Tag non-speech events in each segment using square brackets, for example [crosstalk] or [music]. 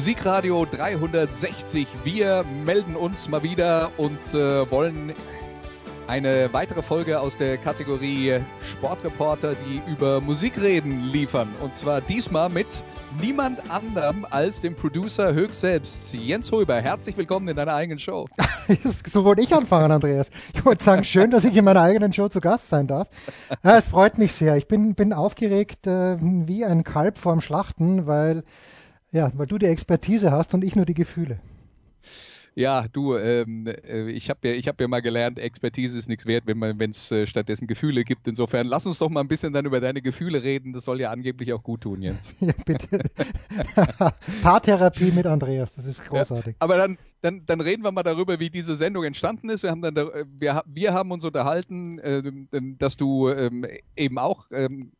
Musikradio 360. Wir melden uns mal wieder und äh, wollen eine weitere Folge aus der Kategorie Sportreporter, die über Musik reden, liefern. Und zwar diesmal mit niemand anderem als dem Producer höchst selbst, Jens Huber. Herzlich willkommen in deiner eigenen Show. [laughs] so wollte ich anfangen, Andreas. Ich wollte sagen, schön, dass ich in meiner eigenen Show zu Gast sein darf. Ja, es freut mich sehr. Ich bin, bin aufgeregt äh, wie ein Kalb vorm Schlachten, weil ja, weil du die Expertise hast und ich nur die Gefühle. Ja, du, ähm, äh, ich habe ja, hab ja mal gelernt, Expertise ist nichts wert, wenn es äh, stattdessen Gefühle gibt. Insofern lass uns doch mal ein bisschen dann über deine Gefühle reden. Das soll ja angeblich auch gut tun, Jens. [laughs] ja, bitte. [laughs] Paartherapie mit Andreas, das ist großartig. Ja, aber dann, dann, dann reden wir mal darüber, wie diese Sendung entstanden ist. Wir haben, dann, wir, wir haben uns unterhalten, äh, dass du ähm, eben auch ähm,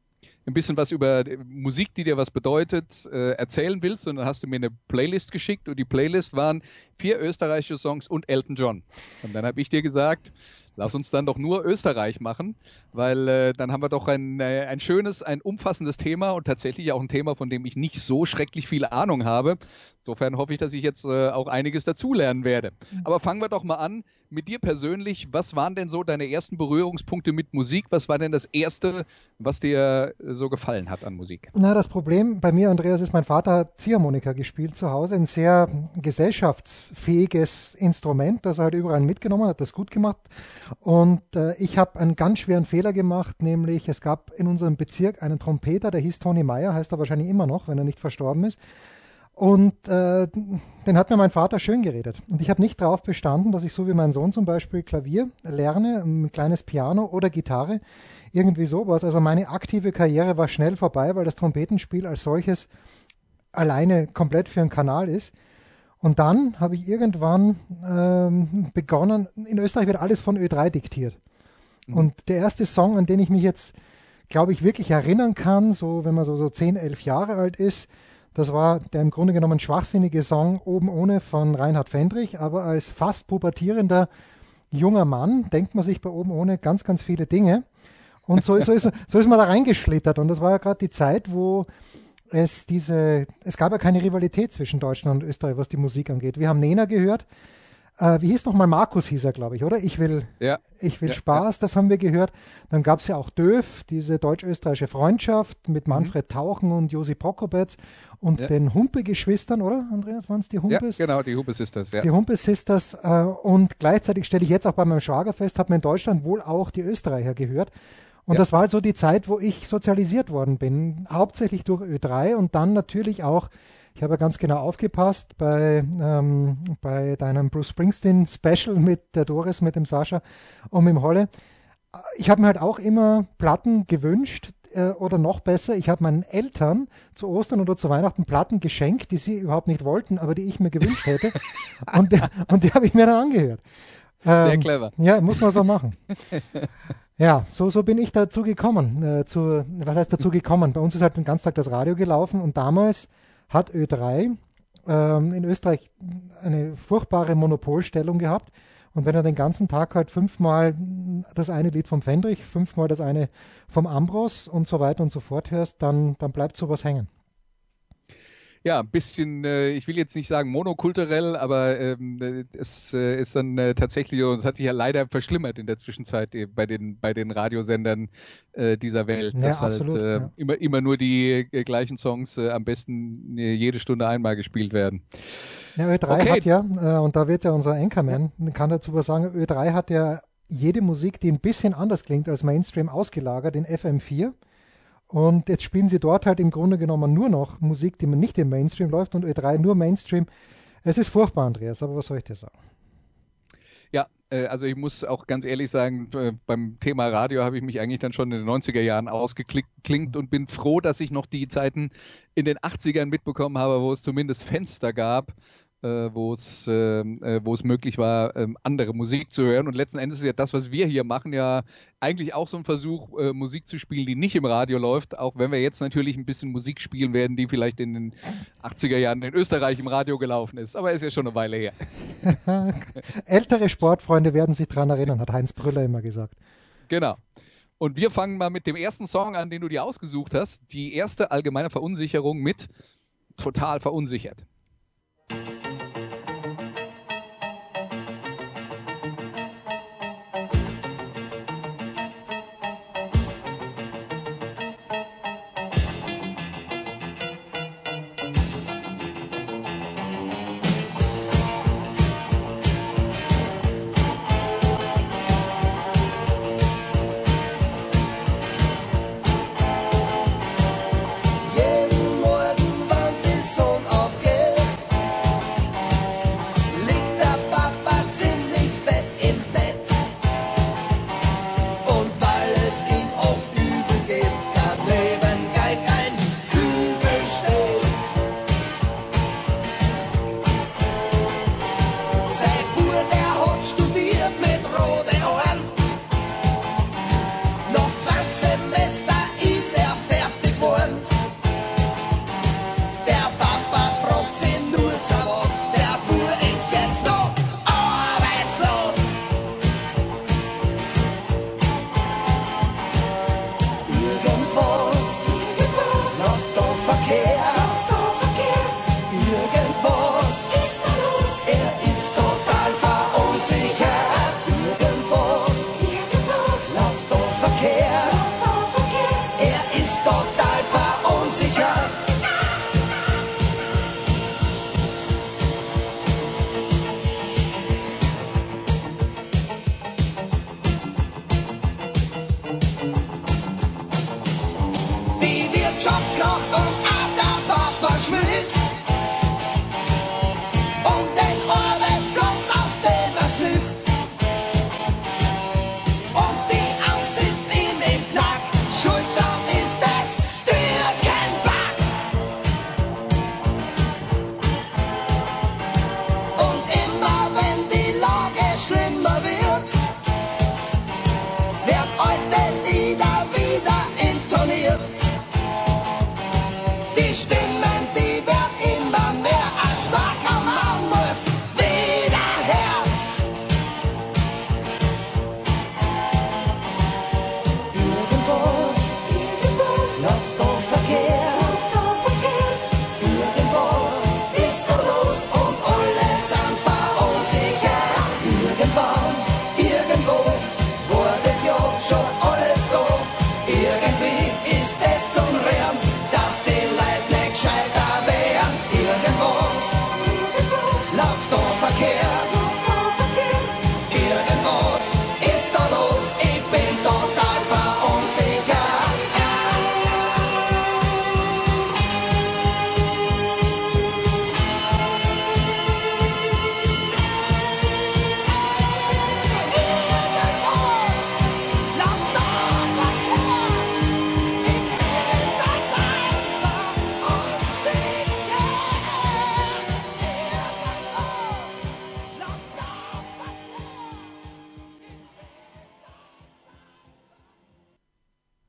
ein bisschen was über Musik, die dir was bedeutet, äh, erzählen willst. Und dann hast du mir eine Playlist geschickt und die Playlist waren vier österreichische Songs und Elton John. Und dann habe ich dir gesagt, lass uns dann doch nur Österreich machen, weil äh, dann haben wir doch ein, äh, ein schönes, ein umfassendes Thema und tatsächlich auch ein Thema, von dem ich nicht so schrecklich viel Ahnung habe. Insofern hoffe ich, dass ich jetzt äh, auch einiges dazulernen werde. Mhm. Aber fangen wir doch mal an mit dir persönlich. Was waren denn so deine ersten Berührungspunkte mit Musik? Was war denn das Erste, was dir äh, so gefallen hat an Musik? Na, das Problem bei mir, Andreas, ist, mein Vater hat Ziehharmonika gespielt zu Hause. Ein sehr gesellschaftsfähiges Instrument, das er halt überall mitgenommen hat, das gut gemacht. Und äh, ich habe einen ganz schweren Fehler gemacht, nämlich es gab in unserem Bezirk einen Trompeter, der hieß Tony Meyer, heißt er wahrscheinlich immer noch, wenn er nicht verstorben ist. Und äh, den hat mir mein Vater schön geredet. Und ich habe nicht darauf bestanden, dass ich so wie mein Sohn zum Beispiel Klavier lerne, ein kleines Piano oder Gitarre, irgendwie sowas. Also meine aktive Karriere war schnell vorbei, weil das Trompetenspiel als solches alleine komplett für einen Kanal ist. Und dann habe ich irgendwann ähm, begonnen, in Österreich wird alles von Ö3 diktiert. Mhm. Und der erste Song, an den ich mich jetzt, glaube ich, wirklich erinnern kann, so wenn man so, so 10, 11 Jahre alt ist, das war der im Grunde genommen schwachsinnige Song Oben ohne von Reinhard Fendrich, aber als fast pubertierender junger Mann denkt man sich bei Oben ohne ganz, ganz viele Dinge. Und so, so, ist, so ist man da reingeschlittert. Und das war ja gerade die Zeit, wo es diese, es gab ja keine Rivalität zwischen Deutschland und Österreich, was die Musik angeht. Wir haben Nena gehört, äh, wie hieß nochmal Markus hieß er, glaube ich, oder? Ich will, ja. ich will ja, Spaß, ja. das haben wir gehört. Dann gab es ja auch Döf, diese deutsch-österreichische Freundschaft mit mhm. Manfred mhm. Tauchen und Josi Prokopetz und den Humpe-Geschwistern, oder? Andreas, waren es die Humpes? Ja, genau, die Humpe-Sisters, ja. Die Humpe-Sisters. Äh, und gleichzeitig stelle ich jetzt auch bei meinem Schwagerfest, hat man in Deutschland wohl auch die Österreicher gehört. Und das war halt so die Zeit, wo ich sozialisiert worden bin. Hauptsächlich durch Ö3 und dann natürlich auch ich habe ganz genau aufgepasst bei, ähm, bei deinem Bruce Springsteen Special mit der Doris, mit dem Sascha und mit dem Holle. Ich habe mir halt auch immer Platten gewünscht, äh, oder noch besser, ich habe meinen Eltern zu Ostern oder zu Weihnachten Platten geschenkt, die sie überhaupt nicht wollten, aber die ich mir gewünscht hätte. [laughs] und, und die habe ich mir dann angehört. Ähm, Sehr clever. Ja, muss man so machen. [laughs] Ja, so, so bin ich dazu gekommen. Äh, zu, was heißt dazu gekommen? Bei uns ist halt den ganzen Tag das Radio gelaufen und damals hat Ö3 ähm, in Österreich eine furchtbare Monopolstellung gehabt. Und wenn er den ganzen Tag halt fünfmal das eine Lied vom Fendrich, fünfmal das eine vom Ambros und so weiter und so fort hörst, dann, dann bleibt sowas hängen ja, ein bisschen, äh, ich will jetzt nicht sagen monokulturell, aber ähm, äh, es äh, ist dann äh, tatsächlich, und es hat sich ja leider verschlimmert in der Zwischenzeit äh, bei den bei den Radiosendern äh, dieser Welt, ja, dass halt, absolut, halt äh, ja. immer immer nur die äh, gleichen Songs äh, am besten äh, jede Stunde einmal gespielt werden. Ja, Ö3 okay. hat ja, äh, und da wird ja unser Anchorman, kann dazu was sagen, Ö3 hat ja jede Musik, die ein bisschen anders klingt als Mainstream, ausgelagert in FM4. Und jetzt spielen sie dort halt im Grunde genommen nur noch Musik, die man nicht im Mainstream läuft und Ö3 nur Mainstream. Es ist furchtbar, Andreas, aber was soll ich dir sagen? Ja, Äh, also ich muss auch ganz ehrlich sagen, äh, beim Thema Radio habe ich mich eigentlich dann schon in den 90er Jahren ausgeklinkt und bin froh, dass ich noch die Zeiten in den 80ern mitbekommen habe, wo es zumindest Fenster gab, äh, wo es ähm, äh, wo es möglich war, ähm, andere Musik zu hören. Und letzten Endes ist ja das, was wir hier machen, ja eigentlich auch so ein Versuch, äh, Musik zu spielen, die nicht im Radio läuft, auch wenn wir jetzt natürlich ein bisschen Musik spielen werden, die vielleicht in den 80er Jahren in Österreich im Radio gelaufen ist. Aber ist ja schon eine Weile her. [laughs] Ältere Sportfreunde werden sich daran erinnern, hat Heinz Brüller immer gesagt. Genau. Und wir fangen mal mit dem ersten Song an, den du dir ausgesucht hast. Die erste allgemeine Verunsicherung mit Total verunsichert.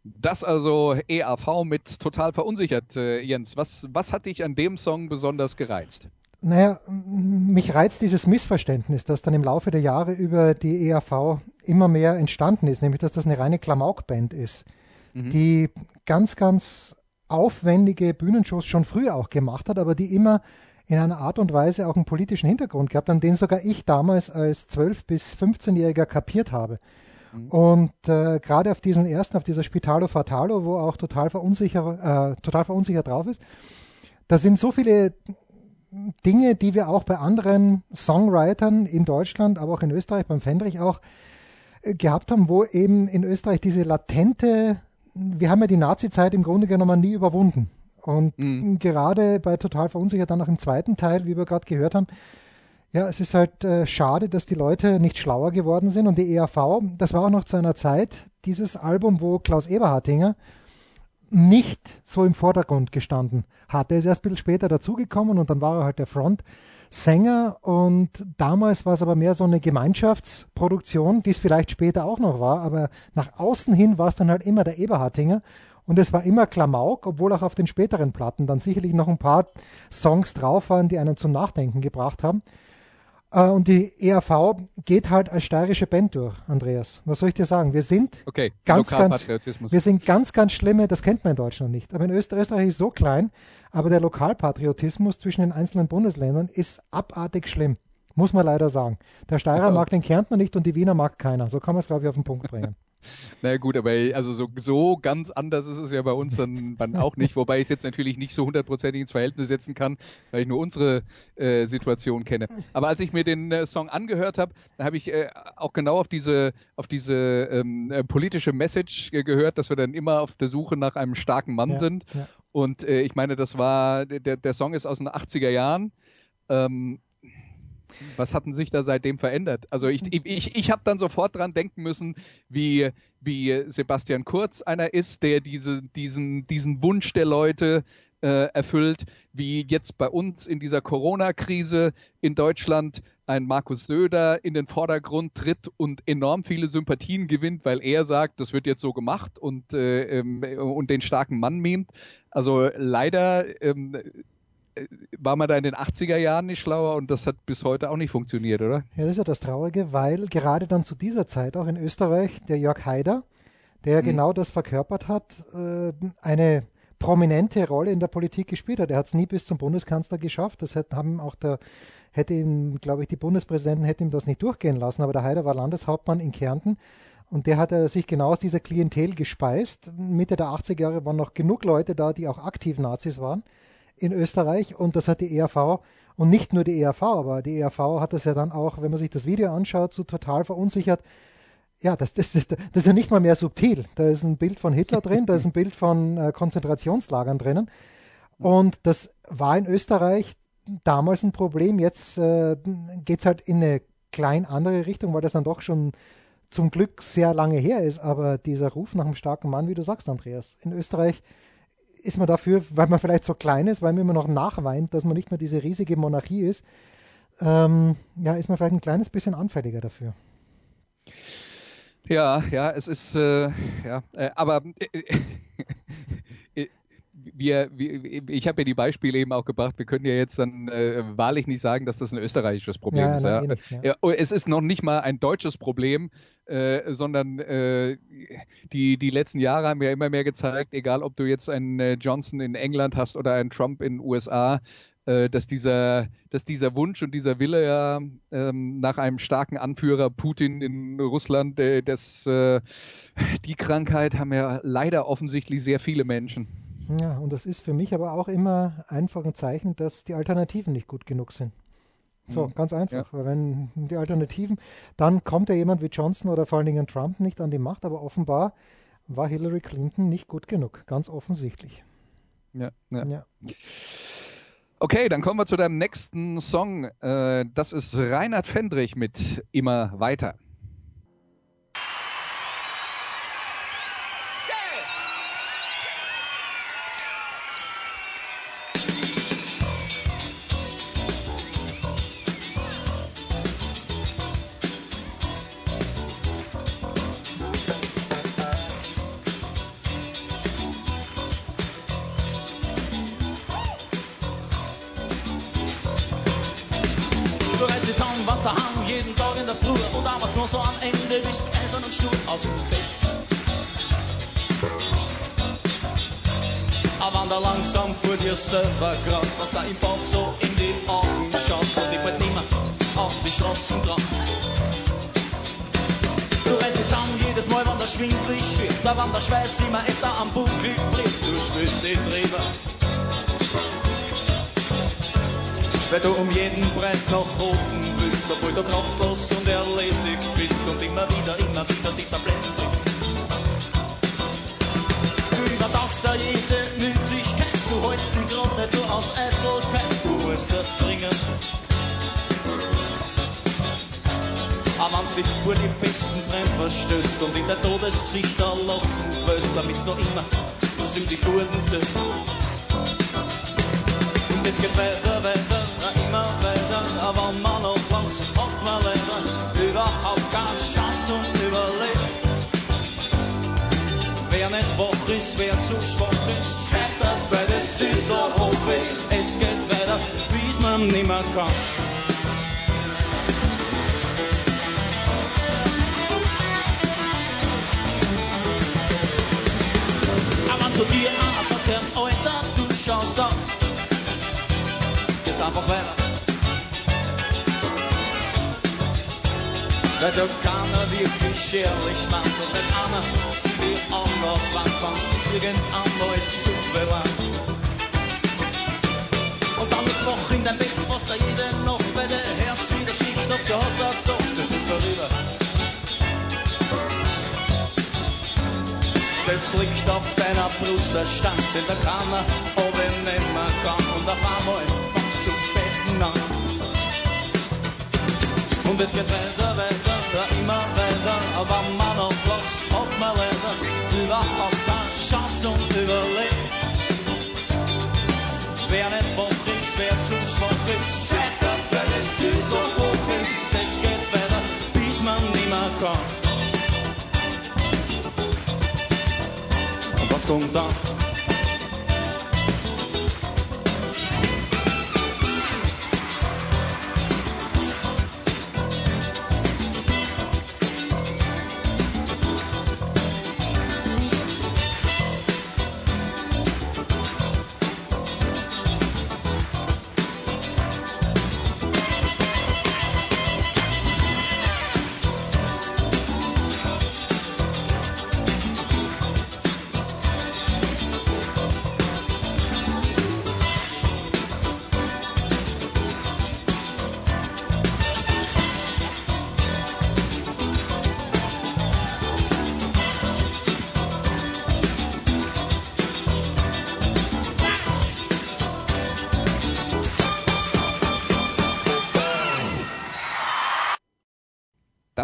Das also EAV mit total verunsichert, äh, Jens. Was, was hat dich an dem Song besonders gereizt? Naja, mich reizt dieses Missverständnis, das dann im Laufe der Jahre über die EAV immer mehr entstanden ist, nämlich dass das eine reine Klamaukband ist, mhm. die ganz, ganz aufwendige Bühnenshows schon früher auch gemacht hat, aber die immer in einer Art und Weise auch einen politischen Hintergrund gehabt, an den sogar ich damals als 12- bis 15-Jähriger kapiert habe. Mhm. Und äh, gerade auf diesen ersten, auf dieser Spitalo Fatalo, wo auch total verunsichert, äh, total verunsichert drauf ist, da sind so viele Dinge, die wir auch bei anderen Songwritern in Deutschland, aber auch in Österreich, beim Fendrich auch äh, gehabt haben, wo eben in Österreich diese latente, wir haben ja die Nazi-Zeit im Grunde genommen nie überwunden. Und mhm. gerade bei Total Verunsichert, dann auch im zweiten Teil, wie wir gerade gehört haben, Ja, es ist halt äh, schade, dass die Leute nicht schlauer geworden sind und die ERV, das war auch noch zu einer Zeit, dieses Album, wo Klaus Eberhardinger nicht so im Vordergrund gestanden hat. Er ist erst ein bisschen später dazugekommen und dann war er halt der Frontsänger und damals war es aber mehr so eine Gemeinschaftsproduktion, die es vielleicht später auch noch war, aber nach außen hin war es dann halt immer der Eberhardinger und es war immer Klamauk, obwohl auch auf den späteren Platten dann sicherlich noch ein paar Songs drauf waren, die einen zum Nachdenken gebracht haben. Äh, und die ERV geht halt als steirische Band durch, Andreas. Was soll ich dir sagen? Wir sind okay. ganz, ganz, wir sind ganz, ganz schlimme, das kennt man in Deutschland nicht. Aber in Österreich, Österreich ist so klein, aber der Lokalpatriotismus zwischen den einzelnen Bundesländern ist abartig schlimm. Muss man leider sagen. Der Steirer ja. mag den Kärntner nicht und die Wiener mag keiner. So kann man es, glaube ich, auf den Punkt bringen. Na gut, aber also so, so ganz anders ist es ja bei uns dann, dann auch nicht, wobei ich es jetzt natürlich nicht so hundertprozentig ins Verhältnis setzen kann, weil ich nur unsere äh, Situation kenne. Aber als ich mir den äh, Song angehört habe, da habe ich äh, auch genau auf diese, auf diese ähm, äh, politische Message gehört, dass wir dann immer auf der Suche nach einem starken Mann ja, sind. Ja. Und äh, ich meine, das war, der, der Song ist aus den 80er Jahren. Ähm, was hatten sich da seitdem verändert? Also ich, ich, ich habe dann sofort dran denken müssen, wie, wie Sebastian Kurz einer ist, der diese, diesen, diesen Wunsch der Leute äh, erfüllt, wie jetzt bei uns in dieser Corona-Krise in Deutschland ein Markus Söder in den Vordergrund tritt und enorm viele Sympathien gewinnt, weil er sagt, das wird jetzt so gemacht und, äh, ähm, und den starken Mann mimt. Also leider ähm, äh, war man da in den 80er Jahren nicht schlauer und das hat bis heute auch nicht funktioniert, oder? Ja, das ist ja das Traurige, weil gerade dann zu dieser Zeit auch in Österreich der Jörg Haider, der mhm. genau das verkörpert hat, äh, eine prominente Rolle in der Politik gespielt hat. Er hat es nie bis zum Bundeskanzler geschafft. Das haben auch der, hätte ihm, glaube ich, die Bundespräsidenten hätten ihm das nicht durchgehen lassen, aber der Haider war Landeshauptmann in Kärnten und der hat sich genau aus dieser Klientel gespeist. Mitte der 80er Jahre waren noch genug Leute da, die auch aktiv Nazis waren in Österreich und das hat die ERV und nicht nur die ERV, aber die ERV hat das ja dann auch, wenn man sich das Video anschaut, so total verunsichert. Ja, das, das, das, das ist ja nicht mal mehr subtil. Da ist ein Bild von Hitler drin, da ist ein Bild von äh, Konzentrationslagern drinnen. Und das war in Österreich damals ein Problem. Jetzt äh, geht es halt in eine klein andere Richtung, weil das dann doch schon zum Glück sehr lange her ist. Aber dieser Ruf nach einem starken Mann, wie du sagst, Andreas, in Österreich ist man dafür, weil man vielleicht so klein ist, weil man immer noch nachweint, dass man nicht mehr diese riesige Monarchie ist, ähm, ja, ist man vielleicht ein kleines bisschen anfälliger dafür. Ja, ja, es ist, äh, ja, äh, aber äh, äh wir, wir, ich habe ja die Beispiele eben auch gebracht, wir können ja jetzt dann äh, wahrlich nicht sagen, dass das ein österreichisches Problem ja, ist. Ja. Nicht, ja. Oh, es ist noch nicht mal ein deutsches Problem, äh, sondern äh, die, die letzten Jahre haben ja immer mehr gezeigt, egal ob du jetzt einen äh, Johnson in England hast oder einen Trump in den USA, äh, dass dieser, dass dieser Wunsch und dieser Wille ja ähm, nach einem starken Anführer Putin in Russland, äh, das, die Krankheit haben ja leider offensichtlich sehr viele Menschen. Ja, und das ist für mich aber auch immer einfach ein Zeichen, dass die Alternativen nicht gut genug sind. So, mhm. ganz einfach. Ja. Weil wenn die Alternativen, dann kommt ja jemand wie Johnson oder vor allen Dingen Trump nicht an die Macht, aber offenbar war Hillary Clinton nicht gut genug. Ganz offensichtlich. Ja, ja. ja. Okay, dann kommen wir zu deinem nächsten Song. Äh, das ist Reinhard Fendrich mit Immer weiter. Verstößt und in der Todesgesicht ein Lachen größt, damit's noch immer die Gurten zählt. Und es geht weiter, weiter, immer weiter, aber man noch was hat man leider überhaupt keine Chance zum Überleben. Wer nicht wach ist, wer zu schwach ist, scheitert, weil das Ziel so hoch ist. Es geht weiter, bis man nimmer kann. Einfach weiter. Weil so keiner wirklich schärlich macht und wenn einer sie wie anders wann kannst irgendein Leut zu verlangen. Und dann ist noch in dein Bett, was da jede Nacht bei der Herz wieder schickt, du hast, da doch, das ist vorüber. Das liegt auf deiner Brust, der Stand in der Kammer, ob ich nimmer kann und auf einmal Und es geht weiter, weiter, ja, immer weiter, aber man auf Platz hat man leider überhaupt keine Chance zum Überleben. Wer nicht wach ist, wer zu schwach ist, scheitert, weil das Ziel so hoch ist. Es geht weiter, bis man nimmer kann. Und was kommt dann?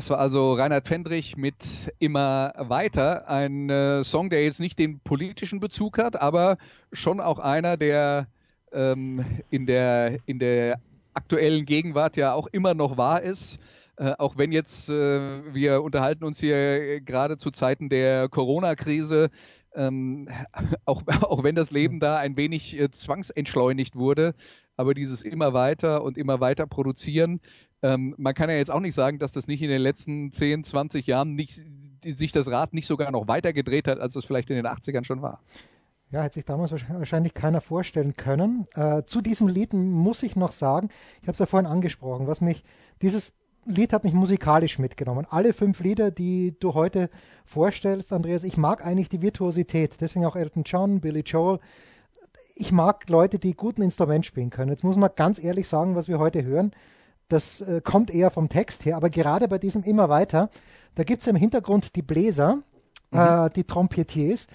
Das war also Reinhard Fendrich mit Immer weiter. Ein äh, Song, der jetzt nicht den politischen Bezug hat, aber schon auch einer, der ähm, in, der, in der aktuellen Gegenwart ja auch immer noch wahr ist. Äh, auch wenn jetzt äh, wir unterhalten uns hier gerade zu Zeiten der Corona-Krise, ähm, [laughs] auch, auch wenn das Leben da ein wenig äh, zwangsentschleunigt wurde, aber dieses immer weiter und immer weiter produzieren, ähm, man kann ja jetzt auch nicht sagen, dass das nicht in den letzten 10, 20 Jahren nicht, sich das Rad nicht sogar noch weiter gedreht hat, als es vielleicht in den 80ern schon war. Ja, hätte sich damals wahrscheinlich keiner vorstellen können. Äh, zu diesem Lied muss ich noch sagen, ich habe es ja vorhin angesprochen, was mich, dieses Lied hat mich musikalisch mitgenommen. Alle fünf Lieder, die du heute vorstellst, Andreas, ich mag eigentlich die Virtuosität. Deswegen auch Elton John, Billy Joel. Ich mag Leute, die gut ein Instrument spielen können. Jetzt muss man ganz ehrlich sagen, was wir heute hören das äh, kommt eher vom Text her, aber gerade bei diesem immer weiter, da gibt es im Hintergrund die Bläser, mhm. äh, die Trompetiers.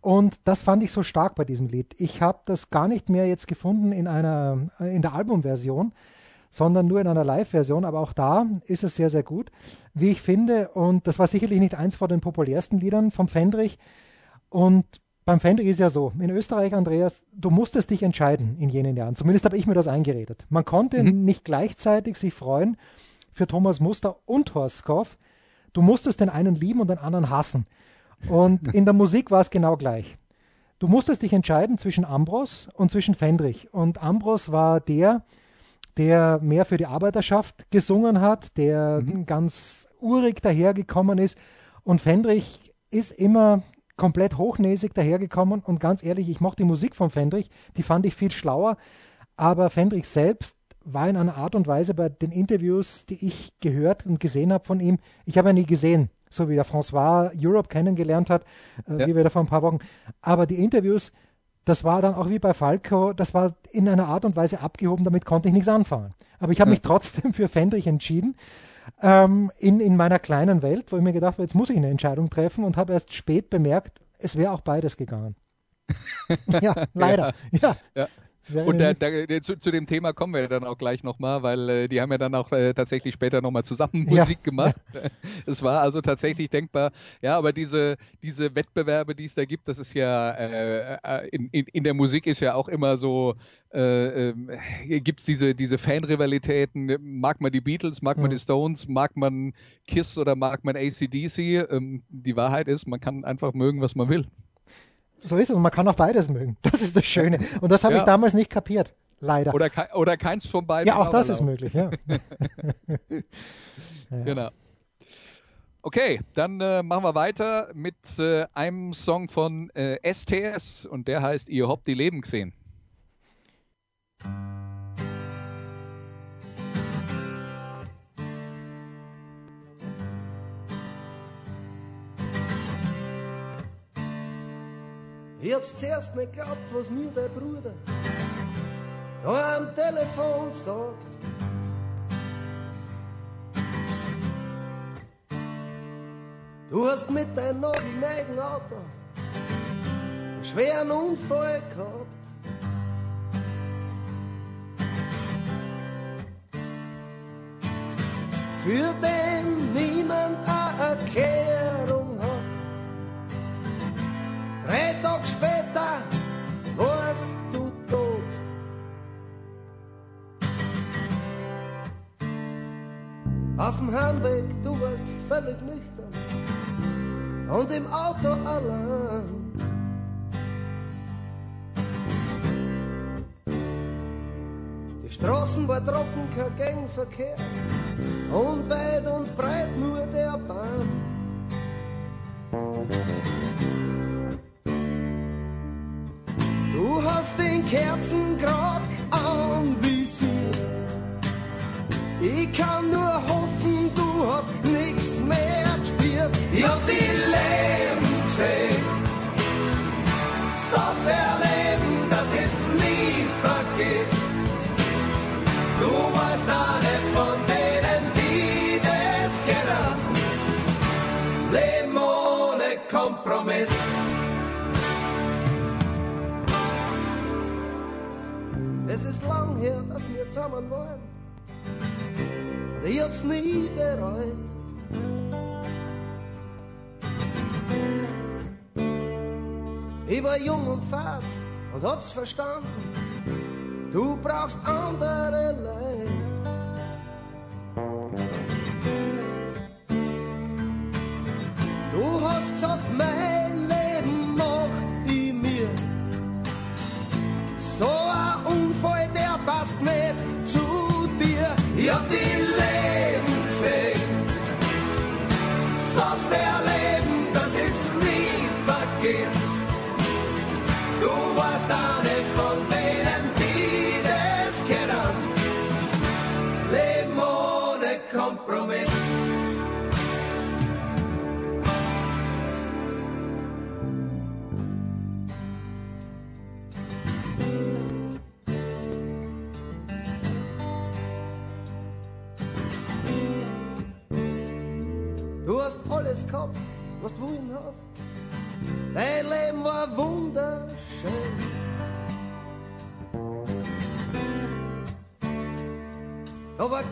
Und das fand ich so stark bei diesem Lied. Ich habe das gar nicht mehr jetzt gefunden in einer äh, in der Albumversion, sondern nur in einer Live-Version. Aber auch da ist es sehr, sehr gut, wie ich finde. Und das war sicherlich nicht eins von den populärsten Liedern vom Fendrich. Und beim Fendrich ist ja so, in Österreich, Andreas, du musstest dich entscheiden in jenen Jahren. Zumindest habe ich mir das eingeredet. Man konnte mhm. nicht gleichzeitig sich freuen für Thomas Muster und Horst Skoff. Du musstest den einen lieben und den anderen hassen. Und [laughs] in der Musik war es genau gleich. Du musstest dich entscheiden zwischen Ambros und zwischen Fendrich. Und Ambros war der, der mehr für die Arbeiterschaft gesungen hat, der mhm. ganz urig dahergekommen ist. Und Fendrich ist immer komplett hochnäsig dahergekommen und ganz ehrlich, ich mochte die Musik von Fendrich, die fand ich viel schlauer, aber Fendrich selbst war in einer Art und Weise bei den Interviews, die ich gehört und gesehen habe von ihm, ich habe ja nie gesehen, so wie der François Europe kennengelernt hat, äh, ja. wie wir da vor ein paar Wochen, aber die Interviews, das war dann auch wie bei Falco, das war in einer Art und Weise abgehoben, damit konnte ich nichts anfangen. Aber ich habe ja. mich trotzdem für Fendrich entschieden ähm, in, in meiner kleinen Welt, wo ich mir gedacht habe, jetzt muss ich eine Entscheidung treffen und habe erst spät bemerkt, es wäre auch beides gegangen. [laughs] ja, leider. Ja. ja. Und da, da, zu, zu, dem Thema kommen wir dann auch gleich nochmal, weil äh, die haben ja dann auch äh, tatsächlich später nochmal zusammen Musik ja. [laughs] gemacht. [laughs] es war also tatsächlich denkbar. Ja, aber diese, diese Wettbewerbe, die es da gibt, das ist ja äh, äh in, in, in, der Musik ist ja auch immer so, äh, äh, gibt es diese, diese Fanrivalitäten. Mag man die Beatles, mag man mhm. die Stones, mag man Kiss oder mag man ACDC? Ähm, die Wahrheit ist, man kann einfach mögen, was man will. So ist es und man kann auch beides mögen. [laughs] Das ist das Schöne. Und das habe ja. ich damals nicht kapiert. Leider. Oder, oder keins von beiden. Ja, auch das ist möglich, [laughs] ja. ja. Genau. Okay, dann äh, machen wir weiter mit äh, einem Song von äh, STS und der heißt Ihr habt die Leben gesehen. Ich hab's zuerst nicht geglaubt, was mir der Bruder da am Telefon sagt. Du hast mit deinem neuen Auto einen schweren Unfall gehabt. Für den Auf dem Heimweg, du warst völlig nüchtern und im Auto allein. Die Straßen war trocken, kein Gangverkehr und weit und breit nur der Bahn. Du hast den Kerzengrad anvisiert. Ich kann nur so sehr leben, dass es nie vergisst. Du warst eine von denen, die das kennen. Leben ohne Kompromiss. Es ist lang her, dass wir zusammen waren. Ich hab's nie bereut. Ich war jung und fad und hab's verstanden. Du brauchst andere Leute.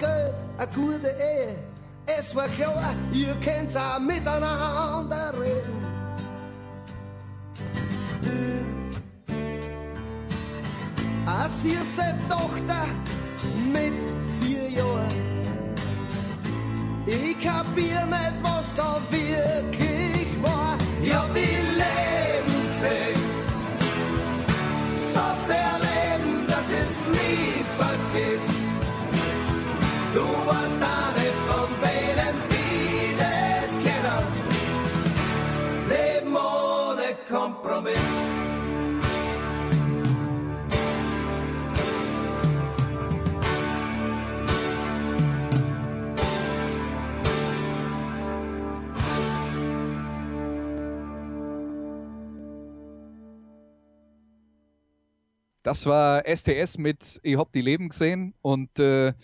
Da war Geld, eine gute Ehe. Es war klar, ihr könnt auch miteinander reden. Eine süße Tochter mit vier Jahren. Ich kapier nicht, was da wirklich Das war STS mit Ich hab die Leben gesehen und äh,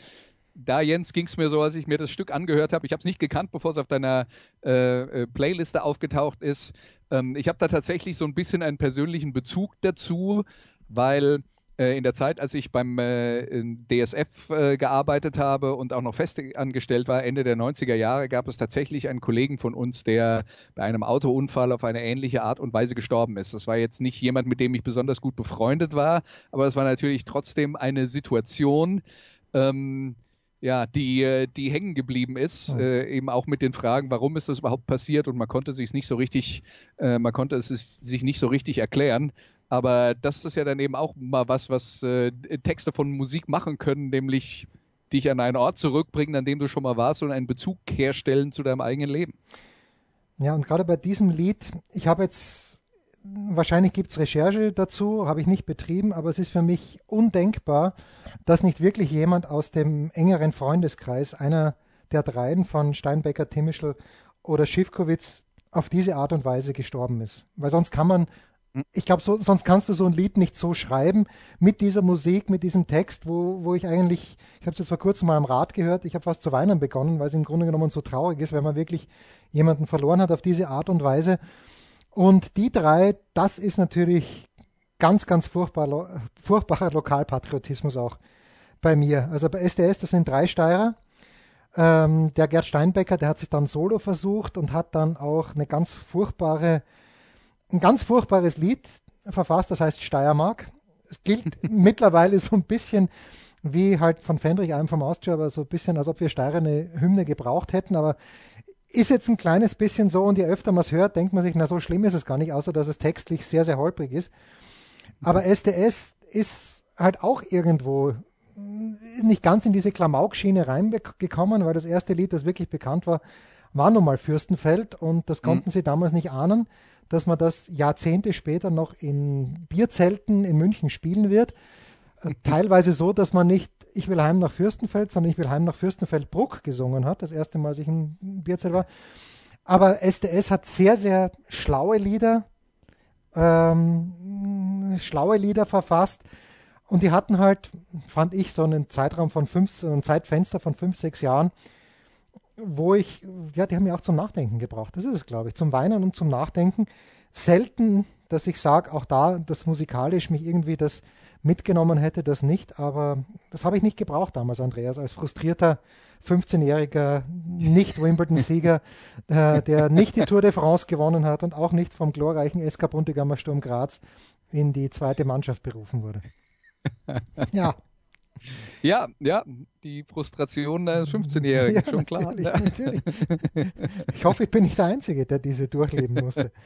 da, Jens, ging es mir so, als ich mir das Stück angehört habe. Ich habe es nicht gekannt, bevor es auf deiner äh, äh, Playliste aufgetaucht ist. Ähm, ich habe da tatsächlich so ein bisschen einen persönlichen Bezug dazu, weil in der Zeit, als ich beim äh, DSF äh, gearbeitet habe und auch noch fest angestellt war, Ende der 90er Jahre, gab es tatsächlich einen Kollegen von uns, der bei einem Autounfall auf eine ähnliche Art und Weise gestorben ist. Das war jetzt nicht jemand, mit dem ich besonders gut befreundet war, aber es war natürlich trotzdem eine Situation, ähm, ja, die, äh, die hängen geblieben ist, Ja. äh, eben auch mit den Fragen, warum ist das überhaupt passiert und man konnte sich nicht so richtig, äh, man konnte es sich nicht so richtig erklären. Aber das ist ja dann eben auch mal was, was äh, Texte von Musik machen können, nämlich dich an einen Ort zurückbringen, an dem du schon mal warst und einen Bezug herstellen zu deinem eigenen Leben. Ja, und gerade bei diesem Lied, ich habe jetzt, wahrscheinlich gibt es Recherche dazu, habe ich nicht betrieben, aber es ist für mich undenkbar, dass nicht wirklich jemand aus dem engeren Freundeskreis, einer der dreien von Steinbecker, Timischl oder Schiffkowitz, auf diese Art und Weise gestorben ist. Weil sonst kann man, ich glaube, so, sonst kannst du so ein Lied nicht so schreiben, mit dieser Musik, mit diesem Text, wo, wo ich eigentlich, ich habe es jetzt vor kurzem mal am Rad gehört, ich habe fast zu weinen begonnen, weil es im Grunde genommen so traurig ist, wenn man wirklich jemanden verloren hat auf diese Art und Weise. Und die drei, das ist natürlich ganz, ganz furchtbar, furchtbarer Lokalpatriotismus auch bei mir. Also bei SDS, das sind drei Steirer. Ähm, der Gerd Steinbecker, der hat sich dann solo versucht und hat dann auch eine ganz furchtbare, ein ganz furchtbares Lied verfasst, das heißt Steiermark. Es gilt [laughs] mittlerweile so ein bisschen wie halt von Fendrich einem vom Austria, aber so ein bisschen, als ob wir Steirer eine Hymne gebraucht hätten, aber ist jetzt ein kleines bisschen so und je öfter man es hört, denkt man sich, na so schlimm ist es gar nicht, außer dass es textlich sehr, sehr holprig ist. Aber SDS ist halt auch irgendwo ist nicht ganz in diese Klamauk-Schiene reingekommen, weil das erste Lied, das wirklich bekannt war, war nun mal Fürstenfeld und das konnten sie damals nicht ahnen, dass man das Jahrzehnte später noch in Bierzelten in München spielen wird. Äh, [laughs] Teilweise so, dass man nicht Ich will heim nach Fürstenfeld, sondern Ich will heim nach Fürstenfeldbruck gesungen hat, das erste Mal, als ich im Bierzelt war. Aber SDS hat sehr, sehr schlaue Lieder, ähm, schlaue Lieder verfasst. Und die hatten halt, fand ich, so einen Zeitraum von fünf, so ein Zeitfenster von fünf, sechs Jahren, wo ich, ja, die haben mich auch zum Nachdenken gebracht. Das ist es, glaube ich, zum Weinen und zum Nachdenken. Selten, dass ich sage, auch da, dass musikalisch mich irgendwie das mitgenommen hätte, das nicht, aber das habe ich nicht gebraucht damals, Andreas, als frustrierter 15-jähriger Nicht-Wimbledon-Sieger, [laughs] äh, der nicht die Tour de France gewonnen hat und auch nicht vom glorreichen SK Buntegammer Sturm Graz in die zweite Mannschaft berufen wurde. [laughs] Ja, Ja, ja, die Frustration eines 15-Jährigen, ja schon klar. natürlich, natürlich. Ich hoffe, ich bin nicht der Einzige, der diese durchleben musste. [laughs]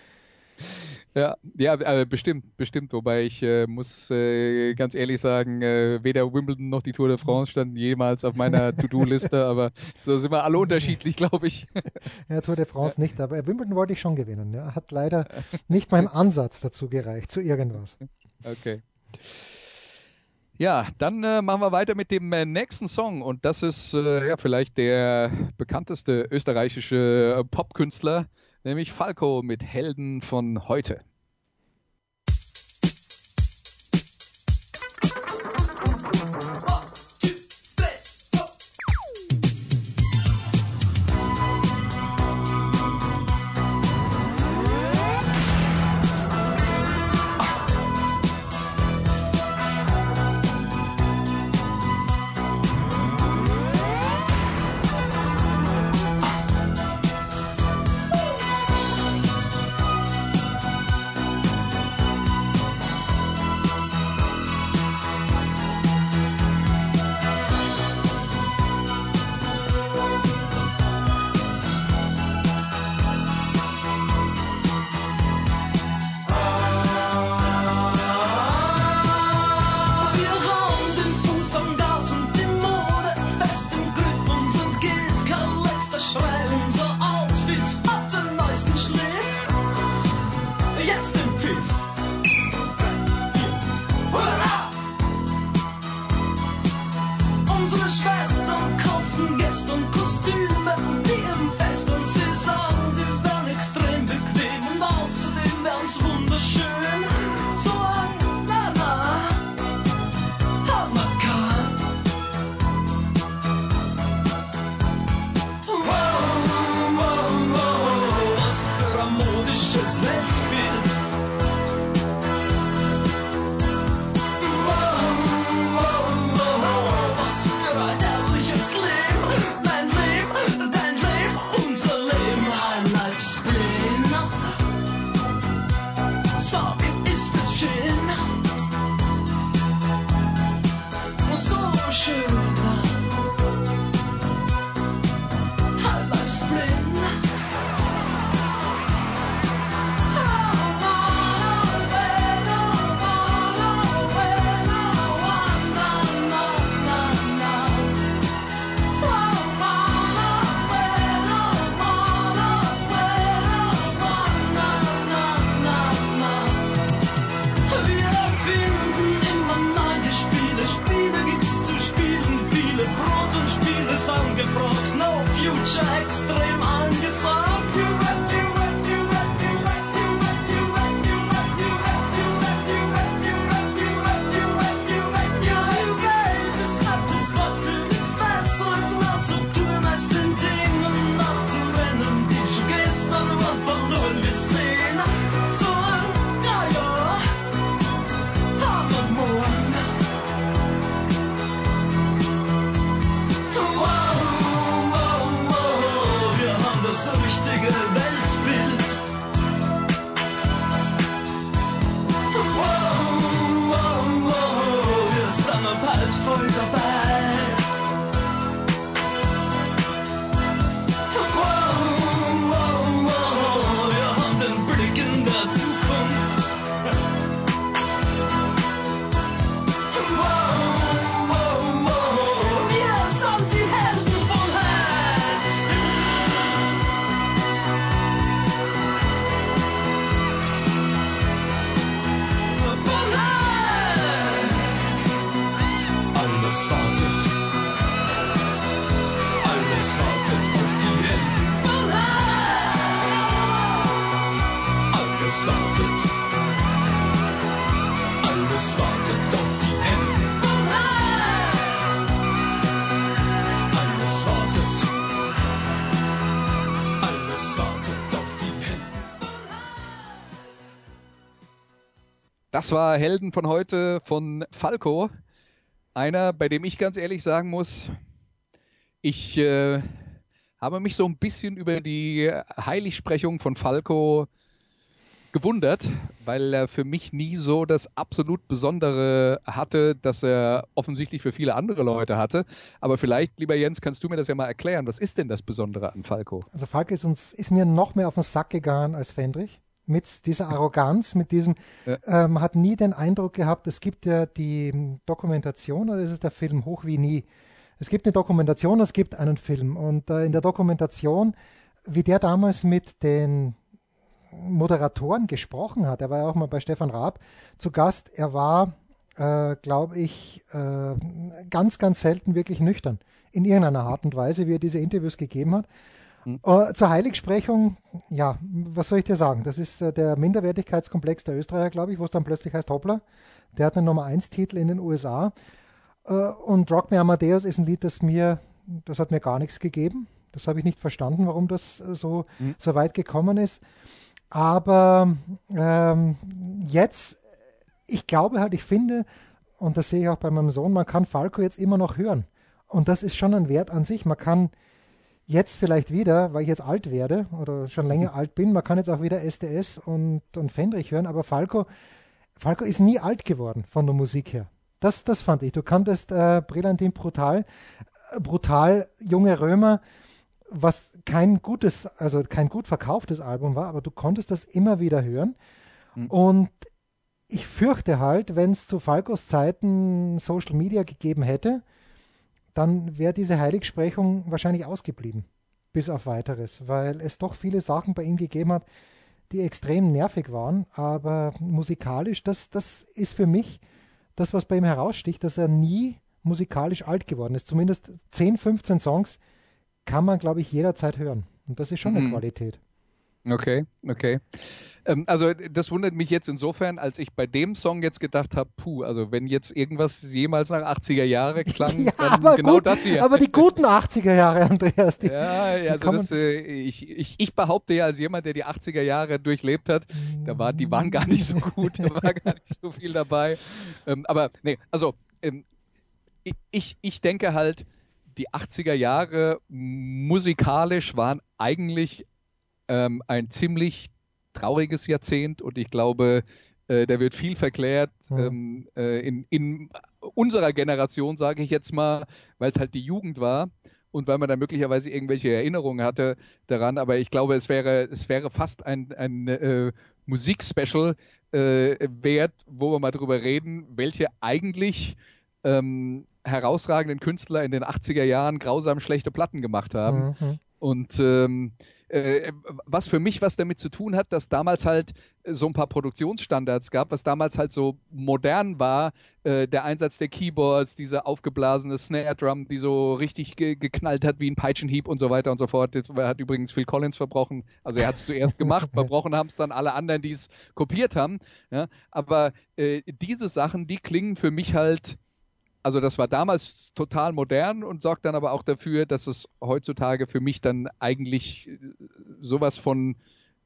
Ja, ja, äh, bestimmt, bestimmt. Wobei ich äh, muss äh, ganz ehrlich sagen, äh, weder Wimbledon noch die Tour de France standen jemals auf meiner [laughs] To-Do-Liste, aber so sind wir alle unterschiedlich, glaube ich. [laughs] Ja, Tour de France nicht, aber Wimbledon wollte ich schon gewinnen. Ja. Hat leider nicht mein Ansatz dazu gereicht, zu irgendwas. Okay. Ja, dann äh, machen wir weiter mit dem äh, nächsten Song und das ist äh, ja vielleicht der bekannteste österreichische äh, Popkünstler, nämlich Falco mit Helden von heute. Das war Helden von heute von Falco. Einer, bei dem ich ganz ehrlich sagen muss, ich äh, habe mich so ein bisschen über die Heiligsprechung von Falco gewundert, weil er für mich nie so das absolut Besondere hatte, das er offensichtlich für viele andere Leute hatte. Aber vielleicht, lieber Jens, kannst du mir das ja mal erklären. Was ist denn das Besondere an Falco? Also Falco ist, uns, ist mir noch mehr auf den Sack gegangen als Fendrich. Mit dieser Arroganz, mit diesem, Ja. ähm, hat nie den Eindruck gehabt, es gibt ja die Dokumentation oder ist es der Film Hoch wie nie. Es gibt eine Dokumentation, es gibt einen Film. Und äh, in der Dokumentation, wie der damals mit den Moderatoren gesprochen hat, er war ja auch mal bei Stefan Raab zu Gast, er war, äh, glaube ich, äh, ganz, ganz selten wirklich nüchtern. In irgendeiner Art und Weise, wie er diese Interviews gegeben hat. Äh, zur Heiligsprechung, ja, was soll ich dir sagen? Das ist äh, der Minderwertigkeitskomplex der Österreicher, glaube ich, wo es dann plötzlich heißt, hoppla, der hat einen Nummer 1 Titel in den USA. Äh, und Rock Me Amadeus ist ein Lied, das mir, das hat mir gar nichts gegeben. Das habe ich nicht verstanden, warum das so, so weit gekommen ist. Aber ähm, jetzt, ich glaube halt, ich finde, und das sehe ich auch bei meinem Sohn, man kann Falco jetzt immer noch hören. Und das ist schon ein Wert an sich. Man kann jetzt vielleicht wieder, weil ich jetzt alt werde oder schon länger alt bin, man kann jetzt auch wieder SDS und, und Fendrich hören, aber Falco, Falco ist nie alt geworden von der Musik her. Das, das fand ich. Du kanntest äh, Brillantin brutal, äh, brutal junge Römer, was kein gutes, also kein gut verkauftes Album war, aber du konntest das immer wieder hören. Und ich fürchte halt, wenn es zu Falcos Zeiten Social Media gegeben hätte, dann wäre diese Heiligsprechung wahrscheinlich ausgeblieben, bis auf weiteres, weil es doch viele Sachen bei ihm gegeben hat, die extrem nervig waren, aber musikalisch, das, das ist für mich das, was bei ihm heraussticht, dass er nie musikalisch alt geworden ist. Zumindest 10, 15 Songs kann man, glaube ich, jederzeit hören. Und das ist schon eine Mhm. Qualität. Okay, okay. Ähm, also das wundert mich jetzt insofern, als ich bei dem Song jetzt gedacht habe, puh, also wenn jetzt irgendwas jemals nach 80er Jahre [laughs] klang, Ja, dann aber genau gut, das hier. aber die guten 80er Jahre, [laughs] Andreas, die, ja, ja, also das, äh, ich, ich, ich behaupte ja als jemand, der die 80er Jahre durchlebt hat, da war, die waren gar nicht so gut, da war gar nicht so viel dabei. Ähm, aber nee, also ähm, ich, ich, ich denke halt, die 80er Jahre musikalisch waren eigentlich ähm, ein ziemlich trauriges Jahrzehnt und ich glaube, äh, da wird viel verklärt Mhm. ähm, äh, in, in unserer Generation, sage ich jetzt mal, weil es halt die Jugend war und weil man da möglicherweise irgendwelche Erinnerungen hatte daran. Aber ich glaube, es wäre, es wäre fast ein, ein äh, Musikspecial äh, wert, wo wir mal drüber reden, welche eigentlich ähm, herausragenden Künstler in den 80er Jahren grausam schlechte Platten gemacht haben. Mhm. Und ähm, äh, was für mich was damit zu tun hat, dass damals halt äh, so ein paar Produktionsstandards gab, was damals halt so modern war, äh, der Einsatz der Keyboards, diese aufgeblasene Snare Drum, die so richtig ge geknallt hat wie ein Peitschenhieb und so weiter und so fort. Das hat übrigens Phil Collins verbrochen. Also er hat es zuerst gemacht, [laughs] verbrochen haben es dann alle anderen, die es kopiert haben. Ja? Aber äh, diese Sachen, die klingen für mich halt also das war damals total modern und sorgt dann aber auch dafür, dass es heutzutage für mich dann eigentlich äh, sowas von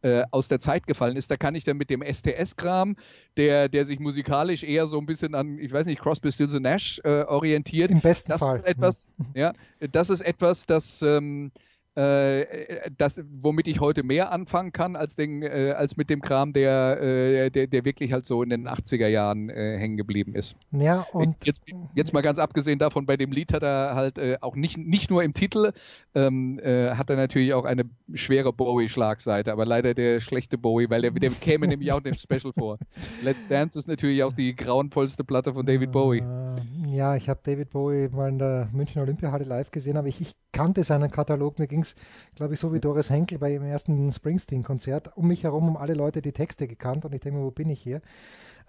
äh, aus der Zeit gefallen ist. Da kann ich dann mit dem STS-Kram, der, der sich musikalisch eher so ein bisschen an, ich weiß nicht, Crosby, Stills Nash äh, orientiert. Im besten das Fall. Ist etwas, ja, das ist etwas, das, ähm, äh, das, womit ich heute mehr anfangen kann, als, den, äh, als mit dem Kram, der, äh, der, der wirklich halt so in den 80er Jahren äh, hängen geblieben ist. Ja, und Jetzt, jetzt mal ganz abgesehen davon, bei dem Lied hat er halt äh, auch nicht, nicht nur im Titel, ähm, äh, hat er natürlich auch eine schwere Bowie-Schlagseite, aber leider der schlechte Bowie, weil der, der käme [laughs] nämlich auch in dem Special vor. Let's Dance ist natürlich auch die grauenvollste Platte von David Bowie. Äh, ja, ich habe David Bowie mal in der München Olympiahalle live gesehen, aber ich, ich kannte seinen Katalog. Mir ging es, glaube ich, so wie Doris Henkel bei ihrem ersten Springsteen-Konzert. Um mich herum haben alle Leute die Texte gekannt und ich denke mir, wo bin ich hier?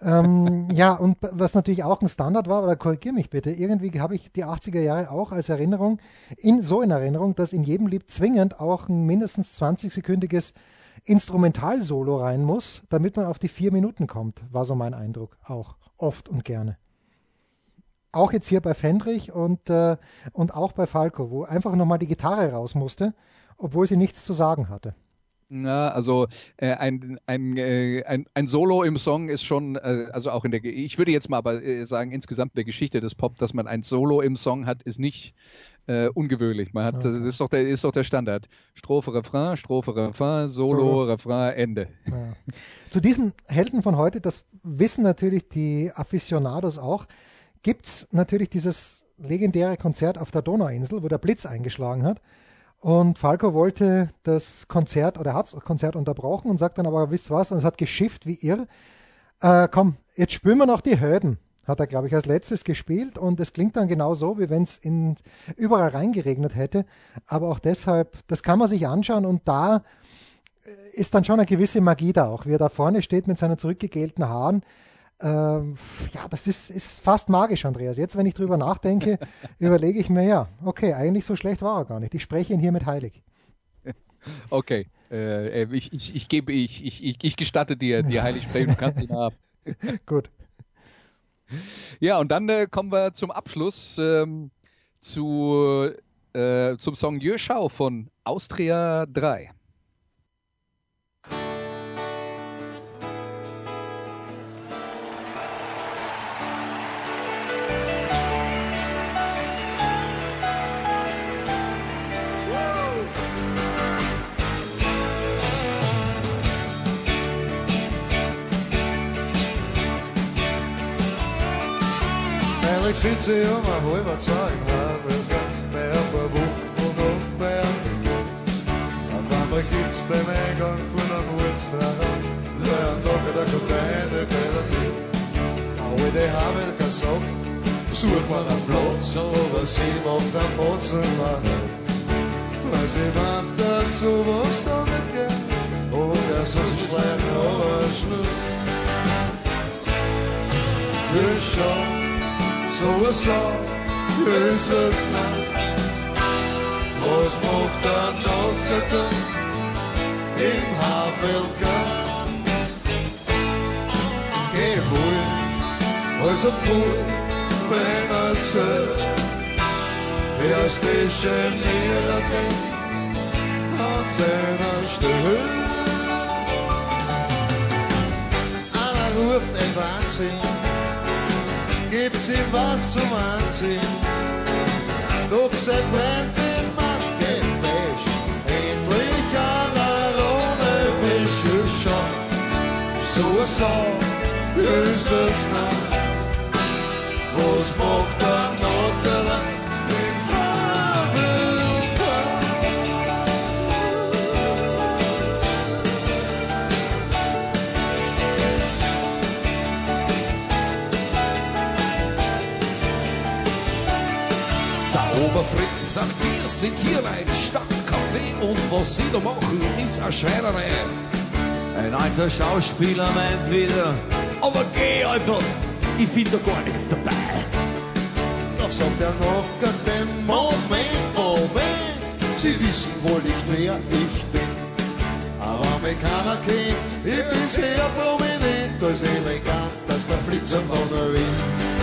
ähm, [laughs] ja, und was natürlich auch ein Standard war, oder korrigier mich bitte, irgendwie habe ich die 80er Jahre auch als Erinnerung, in, so in Erinnerung, dass in jedem Lied zwingend auch ein mindestens 20-sekündiges Instrumentalsolo rein muss, damit man auf die vier Minuten kommt, war so mein Eindruck auch, oft und gerne. Auch jetzt hier bei Fendrich und, äh, und auch bei Falco, wo einfach nochmal die Gitarre raus musste, obwohl sie nichts zu sagen hatte. Ja, also äh, ein, ein, äh, ein, ein Solo im Song ist schon, äh, also auch in der, ich würde jetzt mal aber äh, sagen, insgesamt in der Geschichte des Pop, dass man ein Solo im Song hat, ist nicht äh, ungewöhnlich. Man hat, Okay. das ist doch der, ist doch der Standard. Strophe, Refrain, Strophe, Refrain, Solo, Solo. Refrain, Ende. Ja. Zu diesem Helden von heute, das wissen natürlich die Aficionados auch, gibt es natürlich dieses legendäre Konzert auf der Donauinsel, wo der Blitz eingeschlagen hat. Und Falco wollte das Konzert oder hat das Konzert unterbrochen und sagt dann aber, wisst was, und es hat geschifft wie irr. Äh, komm, jetzt spüren wir noch die Höden. Hat er, glaube ich, als letztes gespielt und es klingt dann genau so, wie wenn es überall reingeregnet hätte. Aber auch deshalb, das kann man sich anschauen und da ist dann schon eine gewisse Magie da auch, wie er da vorne steht mit seinen zurückgegelten Haaren. Ähm, ja, das ist, ist fast magisch, Andreas. Jetzt, wenn ich drüber nachdenke, [laughs] überlege ich mir, ja, okay, eigentlich so schlecht war er gar nicht. Ich spreche ihn hiermit heilig. [laughs] Okay, äh, äh, ich, ich, ich gebe, ich, ich, ich, ich gestatte dir, dir heilig sprechen, du kannst ihn haben. [laughs] Gut. Ja, und dann äh, kommen wir zum Abschluss ähm, zu, äh, zum Song Jöschau von Austria 3. Sitze ich um ein halber zwei im Havelgang, bei ein paar Wucht und auf bei einmal gibt's beim Eingang von einem Ortstrahler, ein Tag der Container bei der Tür. Aber die Havelgang sagt, such mal einen Platz, aber sie macht einen Botzen machen. Weil sie meint, dass sowas da nicht geht, und er soll schleichen, aber schnell. Ja, schon. So ist so ist es nicht. Was macht er noch getan im Havelka? Geh wohl, also voll, wenn er sagt, erst die Geniere an seiner Stelle. Einer ruft ein Wahnsinn gibt ihm was zum Anziehen. Doch sein Freund dem Mann gefälscht, endlich einer ohne Fisch ist schon. So so ist es nicht. Was macht Oberfritz sagt, wir sind hier ein Stadtcafé und was sie da machen, ist eine Schreinerei. Ein alter Schauspieler meint wieder, aber geh einfach, ich find da gar nichts dabei. Doch sagt er noch dem Moment, Moment, Sie wissen wohl nicht, wer ich bin. Aber mich keiner kennt, ich bin sehr prominent, als elegant als der Flitzer von der Wind.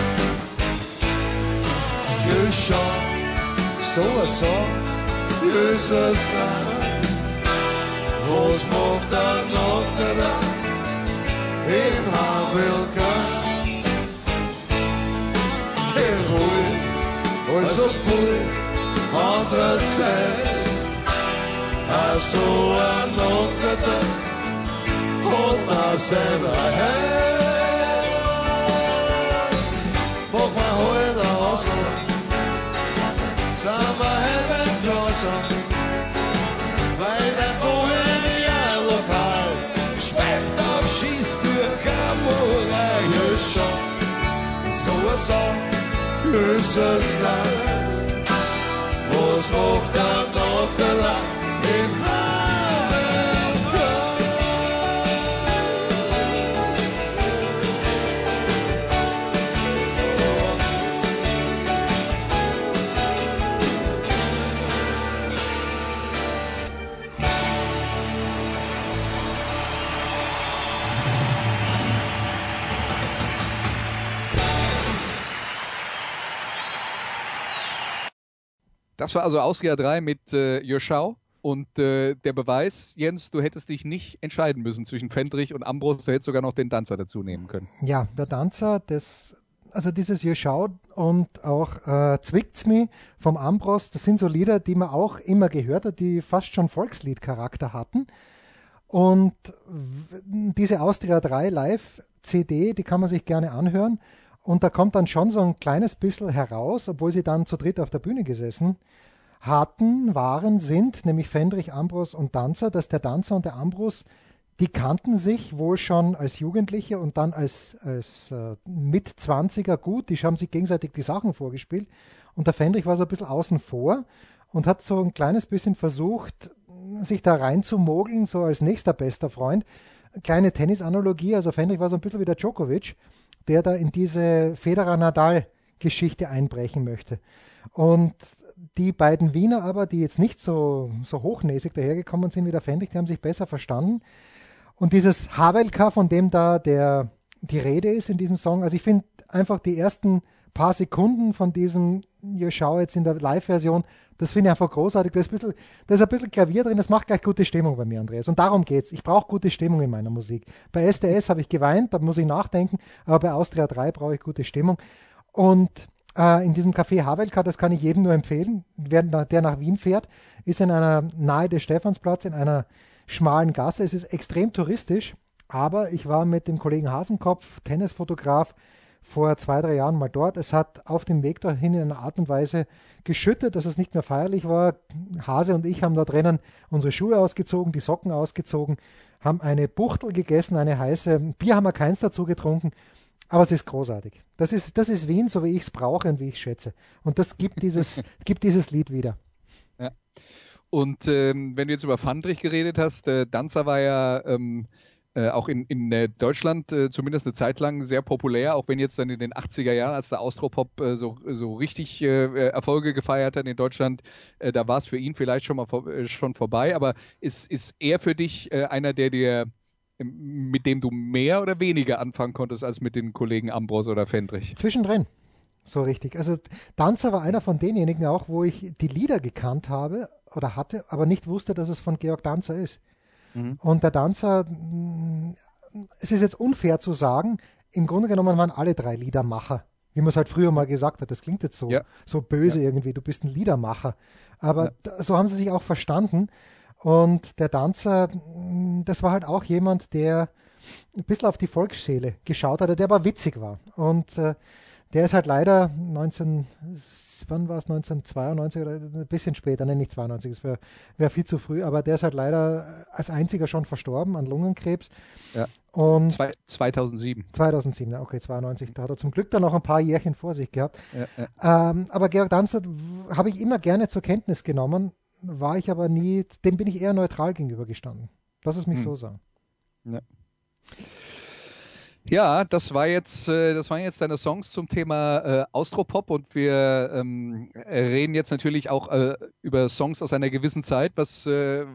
Ja, schau, so a so, ist es nicht. Was macht er noch da im Havelka? Geh ruhig, also voll, andererseits, also ein Nachmittag, und das sind wir halt mit Klausern, weil der Bohemian-Lokal schmeckt auf Schießbürger Moral. Ja, schon, so a so, ist es nicht. Was macht er noch allein Das war also Austria 3 mit äh, Jöschau. Und äh, der Beweis, Jens, du hättest dich nicht entscheiden müssen zwischen Fendrich und Ambros, du hättest sogar noch den Danzer dazu nehmen können. Ja, der Danzer, das, also dieses Je schaut und auch äh, Zwickt's mi vom Ambros, das sind so Lieder, die man auch immer gehört hat, die fast schon Volksliedcharakter hatten. Und diese Austria 3 Live CD, die kann man sich gerne anhören. Und da kommt dann schon so ein kleines bisschen heraus, obwohl sie dann zu dritt auf der Bühne gesessen hatten, waren, sind, nämlich Fendrich, Ambros und Danzer, dass der Danzer und der Ambros, die kannten sich wohl schon als Jugendliche und dann als, als äh, Mitzwanziger gut. Die haben sich gegenseitig die Sachen vorgespielt. Und der Fendrich war so ein bisschen außen vor und hat so ein kleines bisschen versucht, sich da reinzumogeln, so als nächster bester Freund. Kleine Tennisanalogie, also Fendrich war so ein bisschen wie der Djokovic, der da in diese Federer-Nadal-Geschichte einbrechen möchte. Und die beiden Wiener aber, die jetzt nicht so, so hochnäsig dahergekommen sind wie der Fendrich, die haben sich besser verstanden. Und dieses Havelka, von dem da der, die Rede ist in diesem Song, also ich finde einfach die ersten paar Sekunden von diesem Ihr Schau jetzt in der Live-Version, das finde ich einfach großartig. Da ist, ein bisschen, da ist ein bisschen Klavier drin, das macht gleich gute Stimmung bei mir, Andreas. Und darum geht's. Ich brauche gute Stimmung in meiner Musik. Bei SDS habe ich geweint, da muss ich nachdenken, aber bei Austria 3 brauche ich gute Stimmung. Und äh, in diesem Café Havelka, das kann ich jedem nur empfehlen, wer, der nach Wien fährt, ist in einer nahe des Stephansplatz, in einer schmalen Gasse. Es ist extrem touristisch, aber ich war mit dem Kollegen Hasenkopf, Tennisfotograf, vor zwei, drei Jahren mal dort. Es hat auf dem Weg dorthin in einer Art und Weise geschüttet, dass es nicht mehr feierlich war. Hase und ich haben da drinnen unsere Schuhe ausgezogen, die Socken ausgezogen, haben eine Buchtel gegessen, eine heiße. Bier haben wir keins dazu getrunken. Aber es ist großartig. Das ist, das ist Wien, so wie ich es brauche und wie ich schätze. Und das gibt dieses, [laughs] gibt dieses Lied wieder. Ja. Und ähm, wenn du jetzt über Fandrich geredet hast, äh, Danzer war ja ähm, äh, auch in, in äh, Deutschland äh, zumindest eine Zeit lang sehr populär, auch wenn jetzt dann in den 80er Jahren, als der Austropop äh, so, so richtig Erfolge gefeiert hat in Deutschland, da war es für ihn vielleicht schon mal vor, schon vorbei. Aber ist, ist er für dich einer, der dir ähm, mit dem du mehr oder weniger anfangen konntest als mit den Kollegen Ambros oder Fendrich? Zwischendrin. So richtig. Also Danzer war einer von denjenigen auch, wo ich die Lieder gekannt habe oder hatte, aber nicht wusste, dass es von Georg Danzer ist. Mhm. Und der Danzer, mh, es ist jetzt unfair zu sagen, im Grunde genommen waren alle drei Liedermacher. Wie man es halt früher mal gesagt hat, das klingt jetzt so, Ja. so böse irgendwie, du bist ein Liedermacher. Aber Ja. so haben sie sich auch verstanden. Und der Danzer, mh, das war halt auch jemand, der ein bisschen auf die Volksseele geschaut hat, der aber witzig war. Und äh, der ist halt leider 19, wann war es, 1992 oder ein bisschen später, nein, nicht 92, das wäre wär viel zu früh, aber der ist halt leider als einziger schon verstorben an Lungenkrebs. Ja. Und Zwei, 2007. 2007, ja, okay, 92, da hat er zum Glück dann noch ein paar Jährchen vor sich gehabt. Ja, ja. Ähm, aber Georg Danzer habe ich immer gerne zur Kenntnis genommen, war ich aber nie, dem bin ich eher neutral gegenübergestanden. Lass es mich Hm. so sagen. Ja, das war jetzt, äh, das waren jetzt deine Songs zum Thema äh, Austropop und wir ähm, reden jetzt natürlich auch äh, über Songs aus einer gewissen Zeit. Was äh,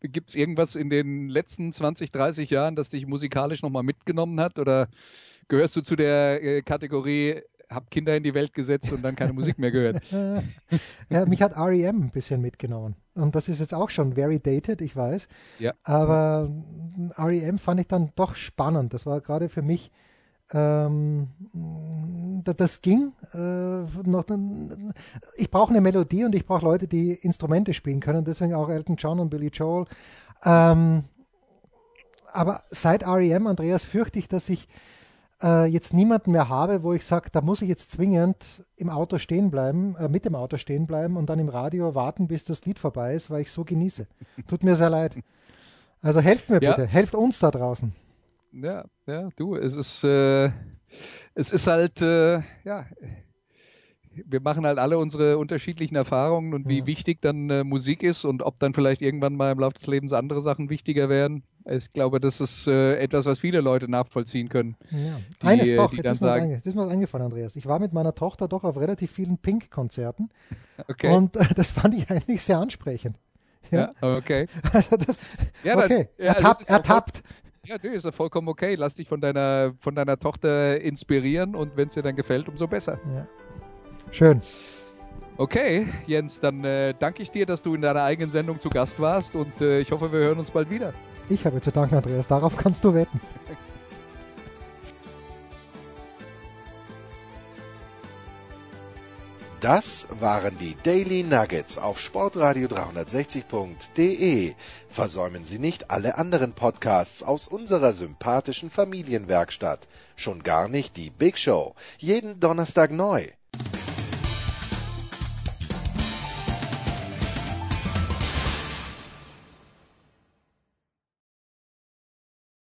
gibt es irgendwas in den letzten 20, 30 Jahren, das dich musikalisch nochmal mitgenommen hat? Oder gehörst du zu der äh, Kategorie, hab Kinder in die Welt gesetzt und dann keine Musik mehr gehört? [laughs] Ja, mich hat REM ein bisschen mitgenommen. Und das ist jetzt auch schon very dated, ich weiß. Ja. Aber REM fand ich dann doch spannend. Das war gerade für mich, ähm, da- das ging. Äh, noch, ich brauche eine Melodie und ich brauche Leute, die Instrumente spielen können. Deswegen auch Elton John und Billy Joel. Ähm, aber seit REM, Andreas, fürchte ich, dass ich äh, jetzt niemanden mehr habe, wo ich sage, da muss ich jetzt zwingend im Auto stehen bleiben, äh, mit dem Auto stehen bleiben und dann im Radio warten, bis das Lied vorbei ist, weil ich so genieße. Tut mir sehr leid. Also helft mir Ja. bitte, helft uns da draußen. Ja, ja, du, es ist, äh, es ist halt, äh, ja, wir machen halt alle unsere unterschiedlichen Erfahrungen und wie Ja. wichtig dann äh, Musik ist und ob dann vielleicht irgendwann mal im Laufe des Lebens andere Sachen wichtiger werden. Ich glaube, das ist äh, etwas, was viele Leute nachvollziehen können. Ja. Die, Eines doch, die jetzt dann ist, sagen- jetzt ist mir was eingefallen, Andreas. Ich war mit meiner Tochter doch auf relativ vielen Pink-Konzerten [laughs] Okay. und äh, das fand ich eigentlich sehr ansprechend. ja, okay. [laughs] Also das, Ja, okay, ja, das ertappt, ja ertappt. Ja, nö, ist ja vollkommen okay. Lass dich von deiner, von deiner Tochter inspirieren und wenn es dir dann gefällt, umso besser. Ja. Schön. Okay, Jens, dann äh, danke ich dir, dass du in deiner eigenen Sendung zu Gast warst und äh, ich hoffe, wir hören uns bald wieder. Ich habe zu danken, Andreas. Darauf kannst du wetten. Das waren die Daily Nuggets auf Sportradio 360.de. Versäumen Sie nicht alle anderen Podcasts aus unserer sympathischen Familienwerkstatt. Schon gar nicht die Big Show. Jeden Donnerstag neu.